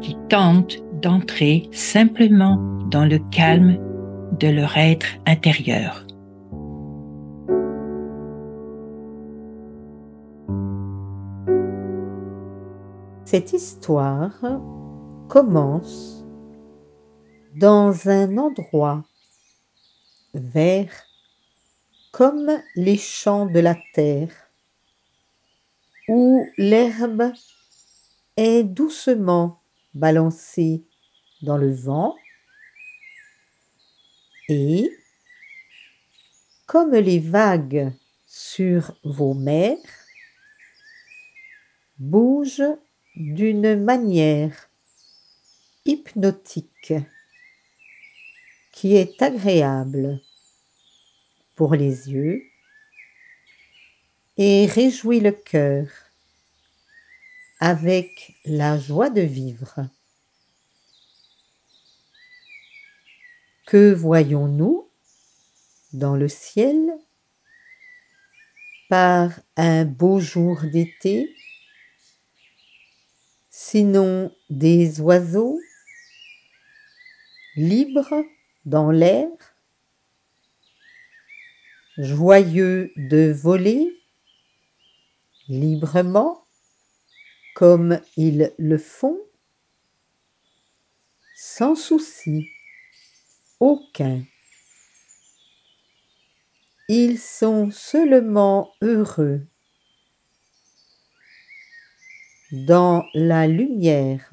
qui tentent d'entrer simplement dans le calme de leur être intérieur. Cette histoire commence dans un endroit vert comme les champs de la terre où l'herbe est doucement balancée dans le vent. Et comme les vagues sur vos mers bougent d'une manière hypnotique qui est agréable pour les yeux et réjouit le cœur avec la joie de vivre. Que voyons-nous dans le ciel par un beau jour d'été sinon des oiseaux libres dans l'air, joyeux de voler librement? Comme ils le font, sans souci aucun. Ils sont seulement heureux dans la lumière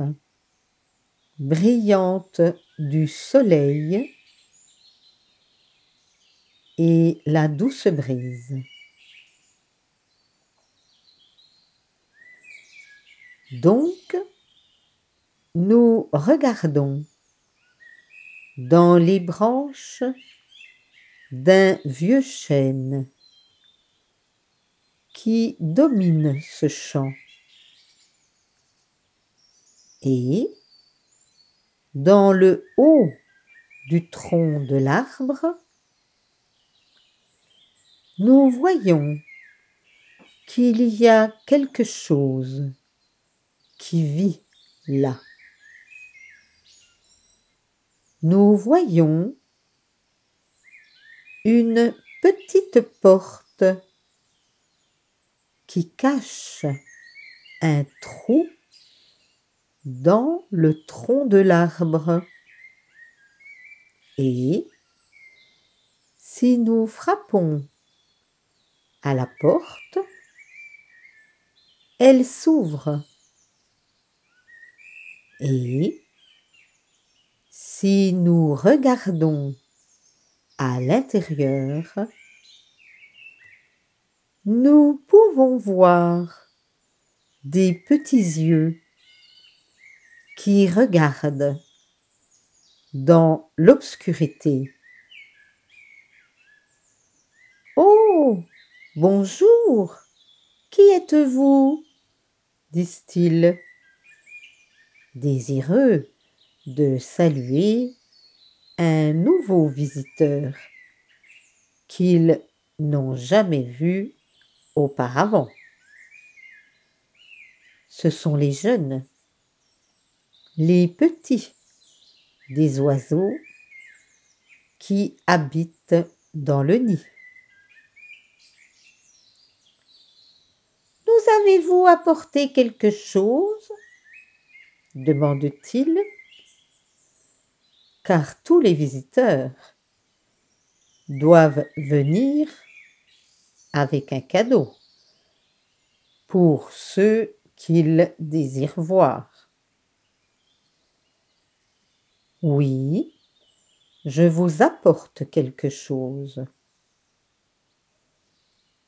brillante du soleil et la douce brise. Donc, nous regardons dans les branches d'un vieux chêne qui domine ce champ. Et dans le haut du tronc de l'arbre, nous voyons qu'il y a quelque chose qui vit là. Nous voyons une petite porte qui cache un trou dans le tronc de l'arbre. Et si nous frappons à la porte, elle s'ouvre. Et si nous regardons à l'intérieur, nous pouvons voir des petits yeux qui regarde dans l'obscurité. Oh. Bonjour. Qui êtes-vous? disent-ils, désireux de saluer un nouveau visiteur qu'ils n'ont jamais vu auparavant. Ce sont les jeunes les petits des oiseaux qui habitent dans le nid. Nous avez-vous apporté quelque chose? Demande-t-il, car tous les visiteurs doivent venir avec un cadeau pour ceux qu'ils désirent voir. Oui, je vous apporte quelque chose.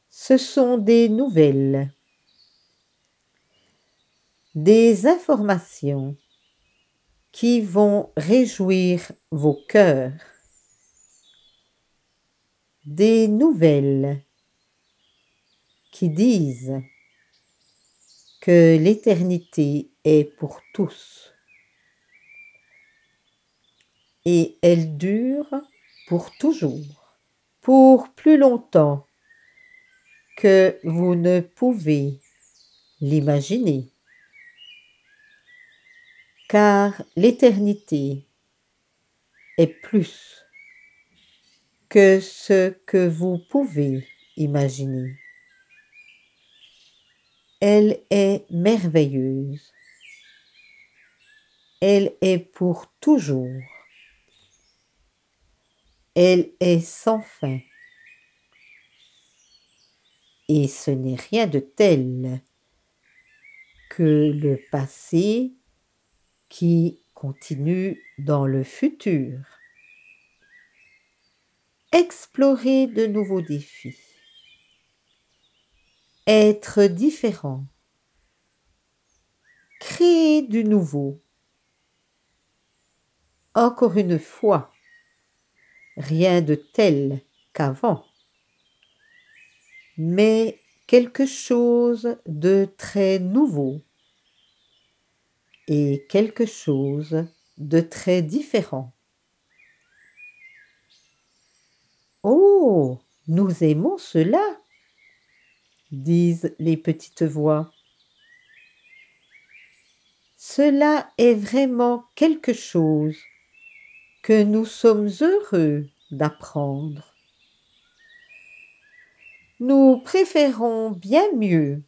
Ce sont des nouvelles, des informations qui vont réjouir vos cœurs. Des nouvelles qui disent que l'éternité est pour tous et elle dure pour toujours, pour plus longtemps que vous ne pouvez l'imaginer. Car l'éternité est plus que ce que vous pouvez imaginer. Elle est merveilleuse. Elle est pour toujours. Elle est sans fin. Et ce n'est rien de tel que le passé qui continue dans le futur. Explorer de nouveaux défis. Être différent. Créer du nouveau. Encore une fois, rien de tel qu'avant, mais quelque chose de très nouveau et quelque chose de très différent. Oh, nous aimons cela, disent les petites voix. Cela est vraiment quelque chose que nous sommes heureux d'apprendre. Nous préférons bien mieux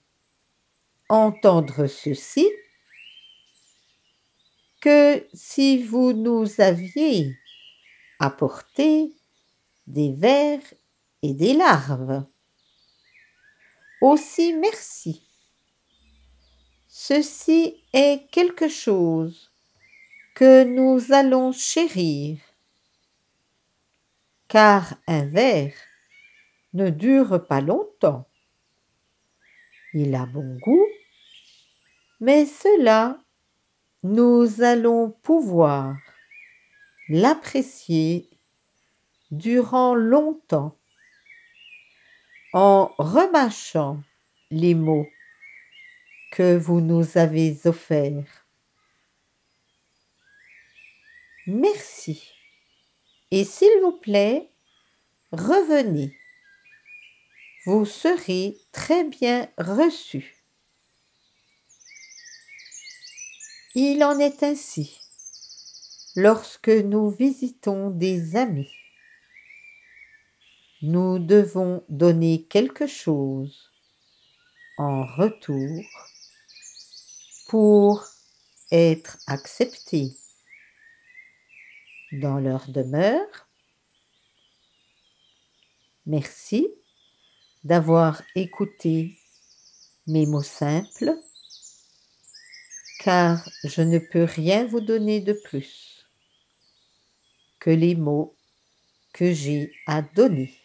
entendre ceci que si vous nous aviez apporté des vers et des larves. Aussi merci. Ceci est quelque chose que nous allons chérir, car un vers ne dure pas longtemps. Il a bon goût, mais cela nous allons pouvoir l'apprécier durant longtemps en remâchant les mots que vous nous avez offerts. Merci. Et s'il vous plaît, revenez. Vous serez très bien reçus. Il en est ainsi lorsque nous visitons des amis. Nous devons donner quelque chose en retour pour être acceptés dans leur demeure. Merci d'avoir écouté mes mots simples car je ne peux rien vous donner de plus que les mots que j'ai à donner.